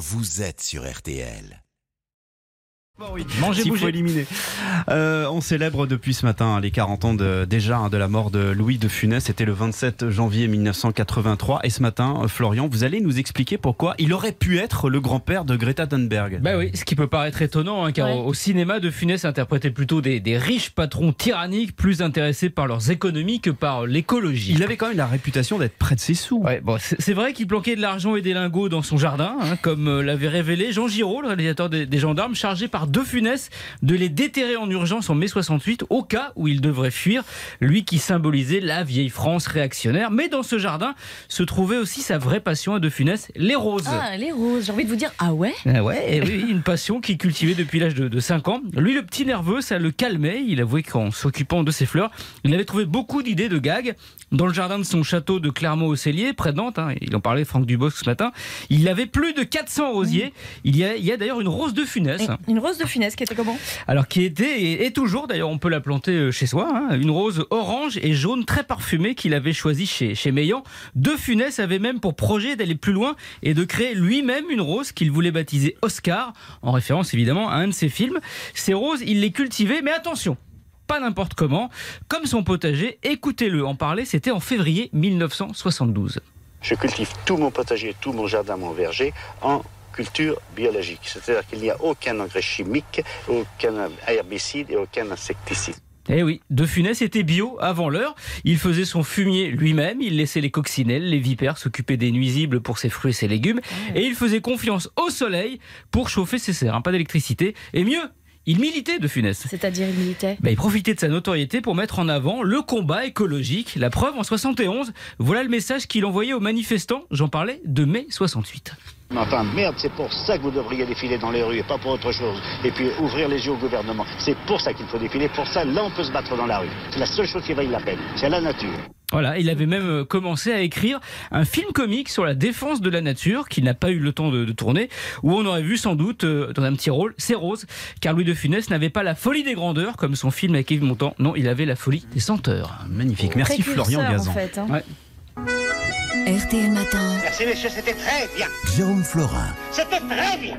vous êtes sur RTL. Bon, oui. Faut bougez. éliminer. Euh, on célèbre depuis ce matin hein, les 40 ans de, déjà hein, de la mort de Louis de Funès. C'était le 27 janvier 1983. Et ce matin, euh, Florian, vous allez nous expliquer pourquoi il aurait pu être le grand-père de Greta Thunberg. Bah oui, ce qui peut paraître étonnant, hein, car Ouais. au, cinéma, De Funès interprétait plutôt des, des riches patrons tyranniques, plus intéressés par leurs économies que par l'écologie. Il avait quand même la réputation d'être près de ses sous. Ouais, bon, c'est vrai qu'il planquait de l'argent et des lingots dans son jardin, hein, comme euh, l'avait révélé Jean Giraud, le réalisateur des, des gendarmes, chargé par De Funès de les déterrer en urgence en mai 68 au cas où il devrait fuir, lui qui symbolisait la vieille France réactionnaire. Mais dans ce jardin se trouvait aussi sa vraie passion à De Funès, les roses. Ah, les roses. J'ai envie de vous dire, ah ouais? Ah ouais, et oui, une passion qu'il cultivait depuis l'âge de, de 5 ans. Lui, le petit nerveux, ça le calmait. Il avouait qu'en s'occupant de ses fleurs, il avait trouvé beaucoup d'idées de gags. Dans le jardin de son château de Clermont-au-Cellier, près de Nantes, hein, il en parlait Franck Dubosc ce matin, il avait plus de 400 rosiers. Il y a, a d'ailleurs une rose de funès. Une rose de funès qui était comment? Alors qui était et toujours, d'ailleurs on peut la planter euh, chez soi, hein, une rose orange et jaune très parfumée qu'il avait choisie chez, chez. De Funès avait même pour projet d'aller plus loin et de créer lui-même une rose qu'il voulait baptiser Oscar, en référence évidemment à un de ses films. Ces roses, il les cultivait, mais attention pas n'importe comment, comme son potager, écoutez-le en parler, c'était en février 1972. Je cultive tout mon potager, tout mon jardin, mon verger en culture biologique. C'est-à-dire qu'il n'y a aucun engrais chimique, aucun herbicide et aucun insecticide. Eh oui, De Funès était bio avant l'heure. Il faisait son fumier lui-même, il laissait les coccinelles, les vipères s'occuper des nuisibles pour ses fruits et ses légumes, et il faisait confiance au soleil pour chauffer ses serres. hein, pas d'électricité. Et mieux, il militait De Funès. C'est-à-dire, il militait Bah, il profitait de sa notoriété pour mettre en avant le combat écologique. La preuve, en 71, voilà le message qu'il envoyait aux manifestants. J'en parlais de mai 68. Mais Enfin, merde, c'est pour ça que vous devriez défiler dans les rues et pas pour autre chose. Et puis ouvrir les yeux au gouvernement. C'est pour ça qu'il faut défiler. Pour ça, là, on peut se battre dans la rue. C'est la seule chose qui vaille la peine. C'est la nature. Voilà, il avait même euh, commencé à écrire un film comique sur la défense de la nature qu'il n'a pas eu le temps de, de tourner, où on aurait vu sans doute, euh, dans un petit rôle, C'est Rose, car Louis de Funès n'avait pas la folie des grandeurs comme son film avec Yves Montand, non, il avait la folie des senteurs. Magnifique. Merci Précurseur, Florian Gazan. en fait. hein. Ouais. RTL Matin. Merci, messieurs, c'était très bien. Jérôme Florin, C'était très bien.